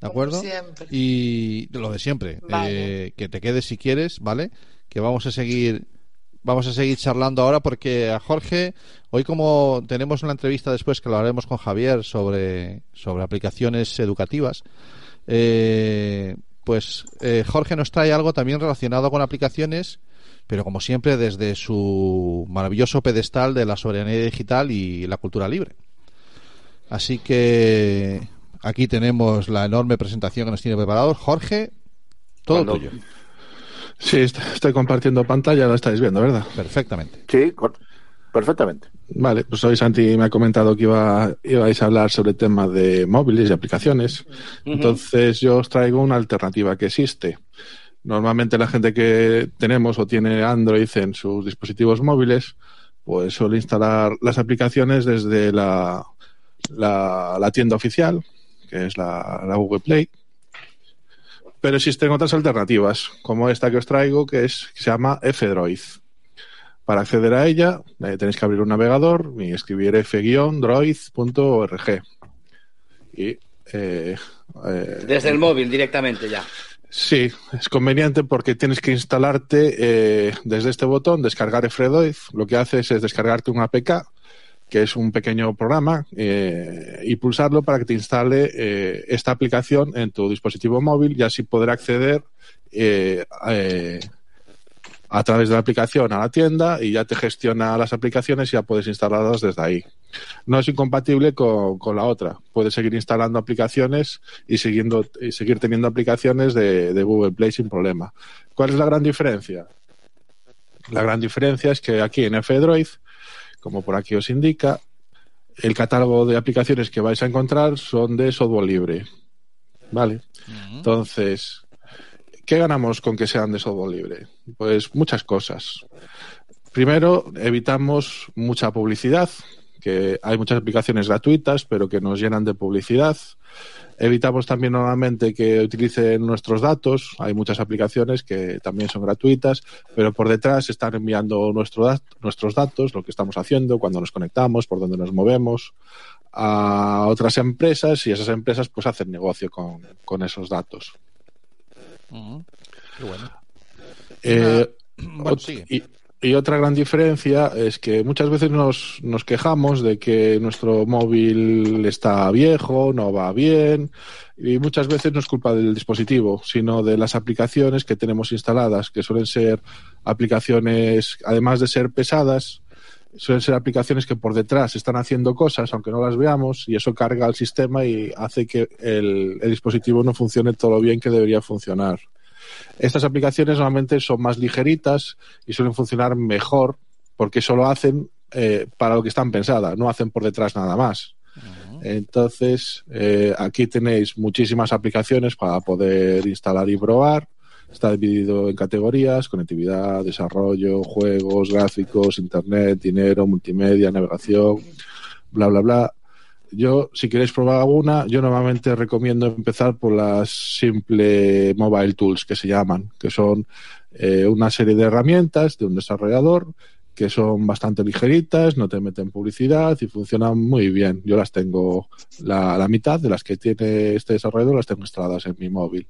¿De acuerdo? Y lo de siempre. Eh, que te quedes si quieres, ¿vale? Que vamos a seguir vamos a seguir charlando ahora porque a Jorge, hoy como tenemos una entrevista después que lo haremos con Javier sobre, sobre aplicaciones educativas, eh, pues eh, Jorge nos trae algo también relacionado con aplicaciones, pero como siempre desde su maravilloso pedestal de la soberanía digital y la cultura libre. Así que aquí tenemos la enorme presentación que nos tiene preparado. Jorge, todo tuyo. Sí, estoy compartiendo pantalla, lo estáis viendo, ¿verdad? Perfectamente. Sí, perfectamente. Vale, pues hoy Santi me ha comentado que iba, ibais a hablar sobre el tema de móviles y aplicaciones. Entonces yo os traigo una alternativa que existe. Normalmente la gente que tenemos o tiene Android en sus dispositivos móviles, pues suele instalar las aplicaciones desde la, la, tienda oficial, que es la, la Google Play pero existen otras alternativas, como esta que os traigo, que, es, se llama F-Droid. Para acceder a ella, eh, tenéis que abrir un navegador y escribir f-droid.org. Y, eh, eh, Desde el móvil directamente ya. Sí, es conveniente porque tienes que instalarte desde este botón, descargar F-Droid. Lo que haces es descargarte un APK que es un pequeño programa, eh, y pulsarlo para que te instale eh, esta aplicación en tu dispositivo móvil y así poder acceder eh, a través de la aplicación a la tienda y ya te gestiona las aplicaciones y ya puedes instalarlas desde ahí. No es incompatible con, la otra. Puedes seguir instalando aplicaciones y, siguiendo, y seguir teniendo aplicaciones de, Google Play sin problema. ¿Cuál es la gran diferencia? La gran diferencia es que aquí en F-Droid como por aquí os indica, el catálogo de aplicaciones que vais a encontrar son de software libre. ¿Vale? Entonces, ¿qué ganamos con que sean de software libre? Pues muchas cosas. Primero, evitamos mucha publicidad, que hay muchas aplicaciones gratuitas, pero que nos llenan de publicidad. Evitamos también normalmente que utilicen nuestros datos. Hay muchas aplicaciones que también son gratuitas, pero por detrás están enviando nuestros datos, lo que estamos haciendo, cuando nos conectamos, por dónde nos movemos, a otras empresas y esas empresas pues hacen negocio con, esos datos. Qué bueno. Eh, y otra gran diferencia es que muchas veces nos, nos quejamos de que nuestro móvil está viejo, no va bien, y muchas veces no es culpa del dispositivo, sino de las aplicaciones que tenemos instaladas, que suelen ser aplicaciones, además de ser pesadas, suelen ser aplicaciones que por detrás están haciendo cosas, aunque no las veamos, y eso carga al sistema y hace que el, el dispositivo no funcione todo lo bien que debería funcionar. Estas aplicaciones normalmente son más ligeritas y suelen funcionar mejor porque solo hacen eh, para lo que están pensadas, no hacen por detrás nada más. Entonces, eh, aquí tenéis muchísimas aplicaciones para poder instalar y probar. Está dividido en categorías, conectividad, desarrollo, juegos, gráficos, internet, dinero, multimedia, navegación, bla, bla, bla. Yo, si queréis probar alguna, yo normalmente recomiendo empezar por las simple mobile tools que se llaman, que son eh, una serie de herramientas de un desarrollador que son bastante ligeritas, no te meten publicidad y funcionan muy bien. Yo las tengo, la, mitad de las que tiene este desarrollador las tengo instaladas en mi móvil.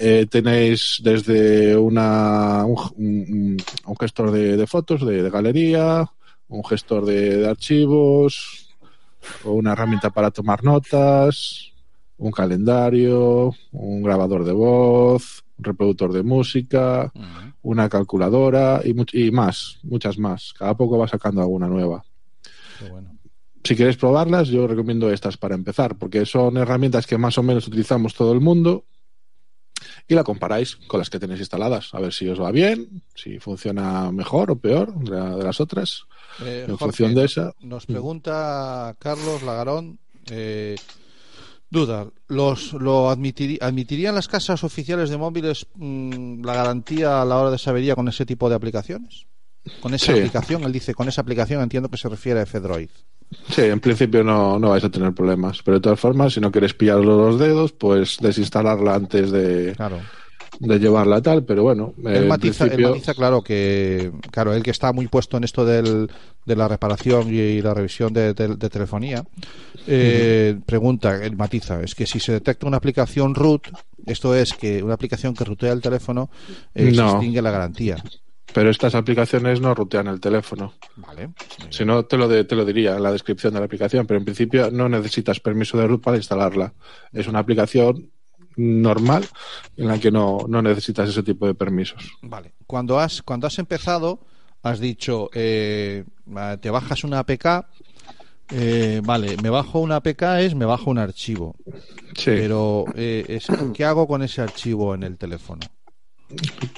Eh, tenéis desde una, un, gestor de, fotos, de, galería, un gestor de archivos, o una herramienta para tomar notas, un calendario, un grabador de voz, un reproductor de música, una calculadora y, y, más, muchas más. Cada poco va sacando alguna nueva. Si queréis probarlas, yo recomiendo estas para empezar, porque son herramientas que más o menos utilizamos todo el mundo y la comparáis con las que tenéis instaladas, a ver si os va bien, si funciona mejor o peor de las otras. Eh, en función de esa. Nos pregunta Carlos Lagarón. Eh, duda, ¿los, ¿lo admitirían las casas oficiales de móviles mm, la garantía a la hora de sabería con ese tipo de aplicaciones? Con esa aplicación, él dice, con esa aplicación entiendo que se refiere a F-Droid. Sí, en principio no, no vais a tener problemas, pero de todas formas, si no quieres pillarlo los dedos, pues desinstalarla antes de, de llevarla tal, pero bueno. Él matiza, claro, que claro, él que está muy puesto en esto del, de la reparación y la revisión de, telefonía, eh, pregunta, él matiza, es que si se detecta una aplicación root, esto es que una aplicación que rutea el teléfono eh, se extingue la garantía. Pero estas aplicaciones no rutean el teléfono. Vale. Si no, te lo, te lo diría en la descripción de la aplicación, pero en principio no necesitas permiso de root para instalarla. Es una aplicación normal en la que no, no necesitas ese tipo de permisos. Vale. Cuando has, cuando has empezado, has dicho, eh, te bajas una APK, eh, vale, me bajo una APK es me bajo un archivo. Sí. Pero, eh, ¿qué hago con ese archivo en el teléfono?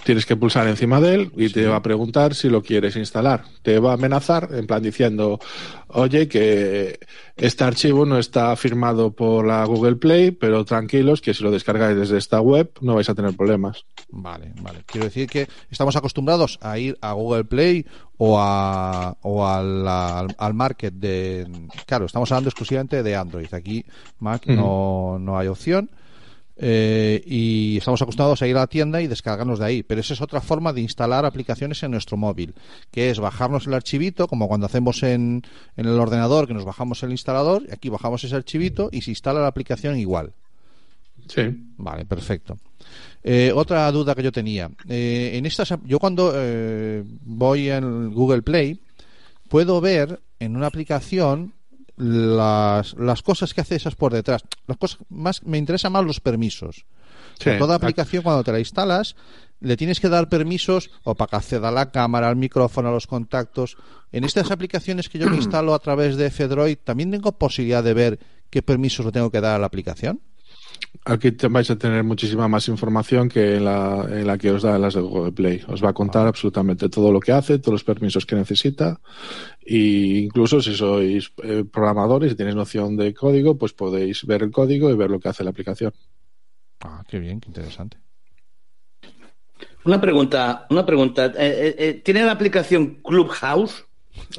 Tienes que pulsar encima de él y te va a preguntar si lo quieres instalar. Te va a amenazar en plan diciendo, oye, que este archivo no está firmado por la Google Play, pero tranquilos que si lo descargáis desde esta web no vais a tener problemas. Vale, vale. Quiero decir que estamos acostumbrados a ir a Google Play o, a, o al, al, market de... Claro, estamos hablando exclusivamente de Android. Aquí Mac no, no hay opción. Eh, y estamos acostumbrados a ir a la tienda y descargarnos de ahí. Pero esa es otra forma de instalar aplicaciones en nuestro móvil, que es bajarnos el archivito, como cuando hacemos en, en el ordenador, que nos bajamos el instalador, y aquí bajamos ese archivito y se instala la aplicación igual. Sí. Vale, perfecto. Eh, otra duda que yo tenía. Eh, en estas, yo cuando voy en Google Play, puedo ver en una aplicación las, las cosas que hace esas por detrás. Las cosas más me interesan más los permisos. toda aplicación cuando te la instalas le tienes que dar permisos o para que acceda a la cámara, al micrófono, a los contactos. En estas aplicaciones que yo me instalo a través de Fedroid, también tengo posibilidad de ver qué permisos le tengo que dar a la aplicación. Aquí vais a tener muchísima más información que en la, en la que os da las de Google Play. Os va a contar absolutamente todo lo que hace, todos los permisos que necesita e incluso si sois eh, programadores y tenéis noción de código, pues podéis ver el código y ver lo que hace la aplicación. Ah, qué bien, qué interesante. Una pregunta, una pregunta. Eh, eh, ¿Tiene la aplicación Clubhouse?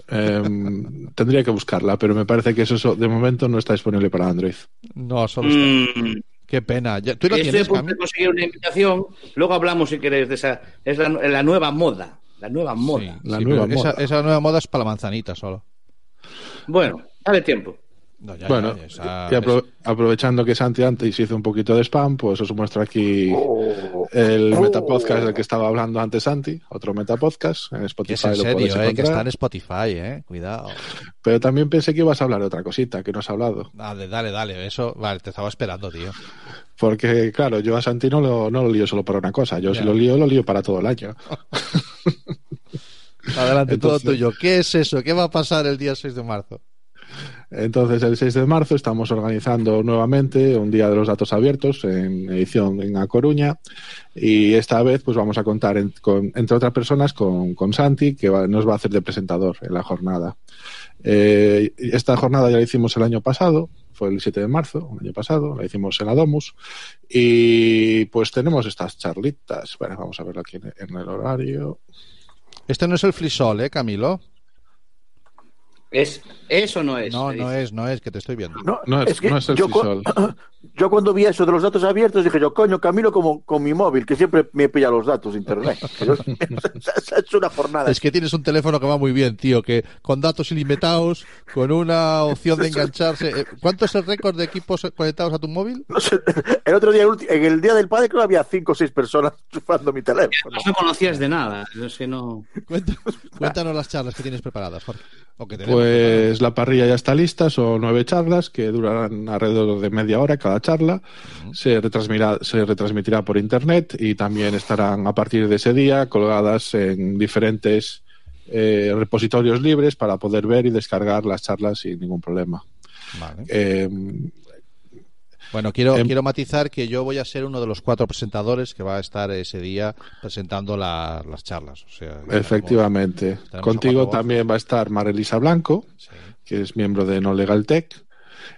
Em, tendría que buscarla, pero me parece que eso de momento no está disponible para Android. No, solo está. Qué pena. ¿Tú la tienes, conseguir una invitación. Luego hablamos, si queréis, de esa. Es la, nueva moda. La nueva moda. la nueva moda. Esa, esa, nueva moda es para la manzanita solo. Bueno, dale tiempo bueno, aprovechando que Santi antes hizo un poquito de spam, pues os muestro aquí oh. el oh. metapodcast del que estaba hablando antes Santi, otro metapodcast en Spotify. Es en serio, eh, que está en Spotify, eh, cuidado. Pero también pensé que ibas a hablar de otra cosita que no has hablado. Dale, dale, dale, eso, vale, te estaba esperando, tío. Porque, claro, yo a Santi no lo, no lo lío solo para una cosa, yo si lo lío, lo lío para todo el año. Adelante, todo tuyo. ¿Qué es eso? ¿Qué va a pasar el día 6 de marzo? Entonces, el 6 de marzo estamos organizando nuevamente un Día de los Datos Abiertos en edición en A Coruña y esta vez pues vamos a contar, entre otras personas, con, Santi, que nos va a hacer de presentador en la jornada. Eh, esta jornada ya la hicimos el año pasado, fue el 7 de marzo, el año pasado, la hicimos en la Domus y pues tenemos estas charlitas. Bueno, vamos a verlo aquí en, el horario. Este no es el frisol, ¿eh, Camilo? Es, eso no es. No, no es, no es, que te estoy viendo. No, no es, no es el yo, yo cuando vi eso de los datos abiertos dije yo, coño, Camilo como con mi móvil, que siempre me pilla los datos de internet. es una jornada. Es que tienes un teléfono que va muy bien, tío, que con datos ilimitados, con una opción de engancharse. Eh, ¿Cuánto es el récord de equipos conectados a tu móvil? No sé, el otro día, en el día del padre, creo que había cinco o seis personas chufando mi teléfono. No conocías de nada, es que no. Cuéntanos, las charlas que tienes preparadas, Jorge. Pues la parrilla ya está lista, son nueve charlas que durarán alrededor de media hora cada charla. se, retransmitirá, se retransmitirá por internet y también estarán a partir de ese día colgadas en diferentes eh, repositorios libres para poder ver y descargar las charlas sin ningún problema. Eh, bueno, quiero, em, quiero matizar que yo voy a ser uno de los cuatro presentadores que va a estar ese día presentando las charlas. Efectivamente. Contigo también va a estar Marilisa Blanco, que es miembro de No Legal Tech.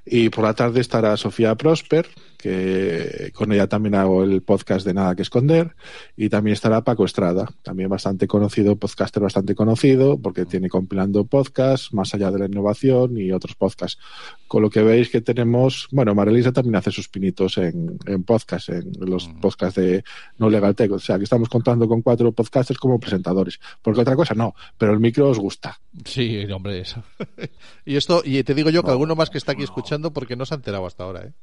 Y por la tarde estará Sofía Prosper, que con ella también hago el podcast de Nada que Esconder. Y también estará Paco Estrada, también bastante conocido, podcaster bastante conocido, porque tiene compilando podcasts, más allá de la innovación y otros podcasts. Con lo que veis que tenemos, bueno, Marilisa también hace sus pinitos en, en podcast, en los podcasts de No Legal Tech. O sea, que estamos contando con cuatro podcasters como presentadores. Porque otra cosa no, pero el micro os gusta. Sí, hombre, eso. y esto, y te digo yo que alguno más que está aquí escuchando porque no se ha enterado hasta ahora, ¿eh?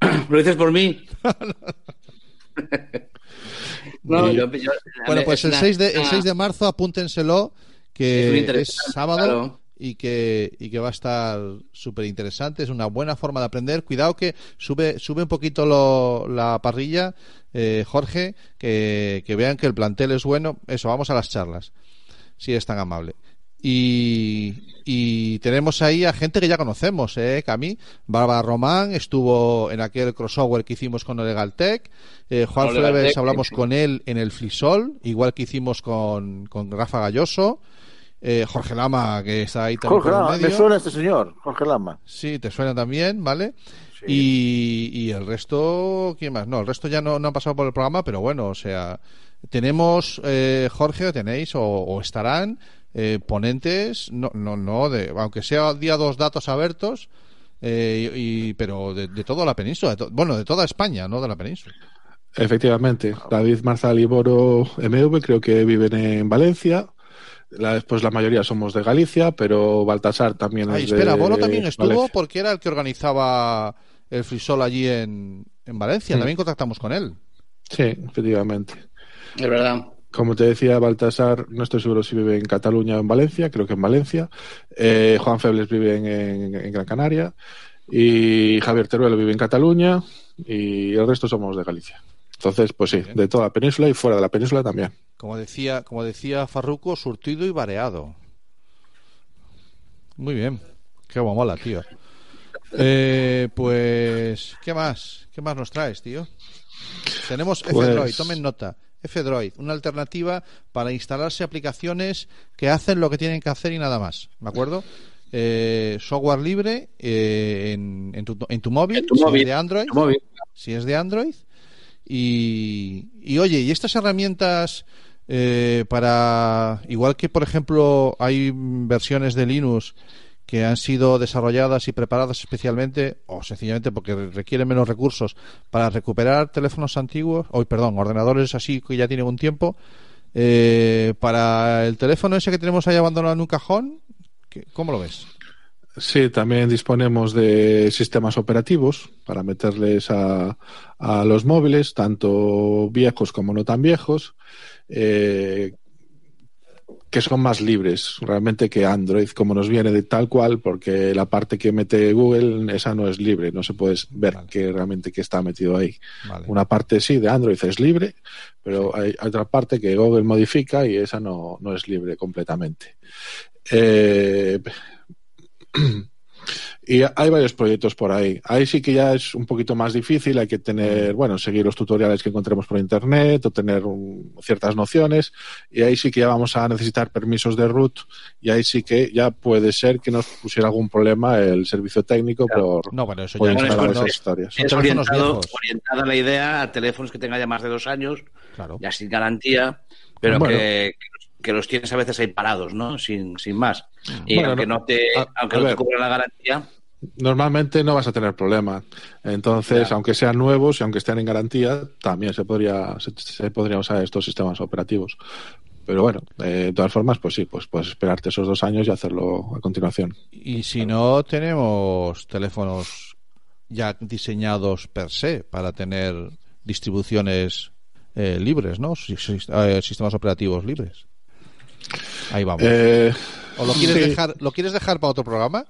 ¿Lo dices por mí? bueno, pues el 6, de, el 6 de marzo apúntenselo, que es, sábado. Y que, y que va a estar súper interesante. Es una buena forma de aprender. Cuidado que sube, sube un poquito lo, la parrilla, eh, Jorge, que, que vean que el plantel es bueno. Eso, vamos a las charlas, si es tan amable. Y, tenemos ahí a gente que ya conocemos, ¿eh? Cami. Bárbara Román estuvo en aquel crossover que hicimos con Legaltech. Eh, Juan Fleves hablamos con él en el Flisol, igual que hicimos con, con Rafa Galloso. Eh, Jorge Lama, que está ahí también. Jorge Lama, me suena este señor, Jorge Lama. Sí, te suena también, ¿vale? Y, y, el resto, ¿quién más? No, el resto ya no, no han pasado por el programa, pero bueno, o sea, tenemos, eh, Jorge, tenéis o estarán eh, ponentes, no, no, no, de, aunque sea día dos datos abiertos, eh, y, pero de, toda la península, bueno, de toda España, no de la península. Efectivamente, David Marzal y Boro MV creo que viven en Valencia. La, pues la mayoría somos de Galicia, pero Baltasar también es espera, Boro también estuvo porque era el que organizaba el frisol allí en, en Valencia. Mm. También contactamos con él. Sí, efectivamente. Es verdad. Como te decía Baltasar, no estoy seguro si vive en Cataluña o en Valencia, creo que en Valencia. Eh, Juan Febles vive en, Gran Canaria. Y Javier Teruelo vive en Cataluña. Y el resto somos de Galicia. Entonces, pues sí, de toda la península y fuera de la península también. Como decía, como decía Farruco, surtido y variado. Muy bien. Qué mola, tío. Eh, pues, ¿qué más? ¿Qué más nos traes, tío? Tenemos F-Droid, tomen nota. F-Droid, una alternativa para instalarse aplicaciones que hacen lo que tienen que hacer y nada más. ¿De acuerdo? Eh, software libre eh, en, tu, en, tu, móvil, si es de Android. Si es de Android. Y, oye, ¿y estas herramientas eh, para, igual que por ejemplo hay versiones de Linux que han sido desarrolladas y preparadas especialmente o sencillamente porque requieren menos recursos para recuperar teléfonos antiguos, o perdón, ordenadores así que ya tienen un tiempo. Eh, para el teléfono ese que tenemos ahí abandonado en un cajón, ¿cómo lo ves? Sí, también disponemos de sistemas operativos para meterles a, a los móviles, tanto viejos como no tan viejos, eh, que son más libres realmente que Android, como nos viene de tal cual, porque la parte que mete Google, esa no es libre, no se puede ver que realmente que está metido ahí. Una parte sí de Android es libre, pero hay, otra parte que Google modifica y esa no, no es libre completamente. Eh, Y hay varios proyectos por ahí. Ahí sí que ya es un poquito más difícil, hay que tener, bueno, seguir los tutoriales que encontremos por internet o tener ciertas nociones. Y ahí sí que ya vamos a necesitar permisos de root y ahí sí que ya puede ser que nos pusiera algún problema el servicio técnico por, no, bueno, eso ya esas historias. Es orientado, orientada la idea a teléfonos que tengan ya más de dos años, claro. ya sin garantía, pero que, que los tienes a veces ahí parados, ¿no? Sin, sin más. Y aunque no te, aunque no te cubra la garantía. Normalmente no vas a tener problema. Entonces, aunque sean nuevos y aunque estén en garantía, también se podría, se, podría usar estos sistemas operativos. Pero bueno, de todas formas, pues sí, pues puedes esperarte esos dos años y hacerlo a continuación. Y si no, tenemos teléfonos ya diseñados per se para tener distribuciones eh, libres, ¿no? Eh, sistemas operativos libres. Ahí vamos. Eh, ¿O lo quieres, dejar, lo quieres dejar para otro programa?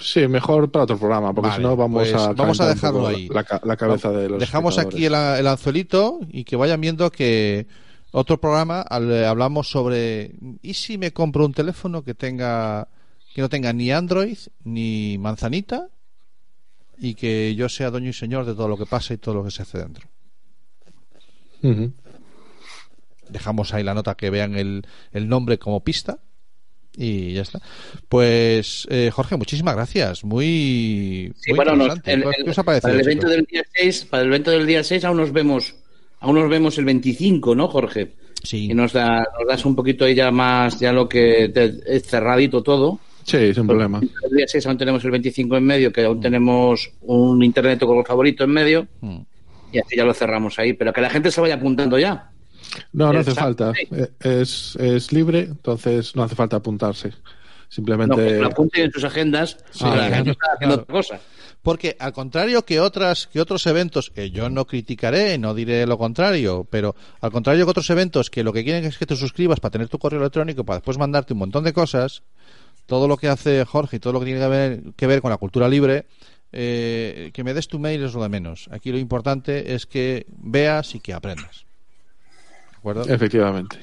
Sí, mejor para otro programa, porque si no vamos pues a vamos a dejarlo ahí. La, cabeza de los Dejamos aquí el, anzuelito y que vayan viendo que otro programa hablamos sobre ¿y si me compro un teléfono que tenga que no tenga ni Android ni manzanita y que yo sea dueño y señor de todo lo que pasa y todo lo que se hace dentro? Dejamos ahí la nota que vean el, el nombre como pista y ya está. Pues, eh, Jorge, muchísimas gracias. Muy, bueno, para el evento del día 6, para el evento del día 6 aún nos vemos, aún nos vemos el 25, ¿no, Jorge? Sí. Y nos, da, nos das un poquito ahí ya más, ya lo que es cerradito todo. Sí, sin problema. El día 6 aún tenemos el 25 en medio, que aún mm. tenemos un internet con el favorito en medio. Mm. Y así ya lo cerramos ahí. Pero que la gente se vaya apuntando ya. No, no hace falta. Eh, es, es libre, entonces no hace falta apuntarse. Simplemente. No, lo apunten en sus agendas. Gente está haciendo otra cosa. Porque al contrario que otras que otros eventos que yo no criticaré, no diré lo contrario, pero al contrario que otros eventos que lo que quieren es que te suscribas para tener tu correo electrónico para después mandarte un montón de cosas, todo lo que hace Jorge y todo lo que tiene que ver, que ver con la cultura libre, eh, que me des tu mail es lo de menos. Aquí lo importante es que veas y que aprendas. Efectivamente.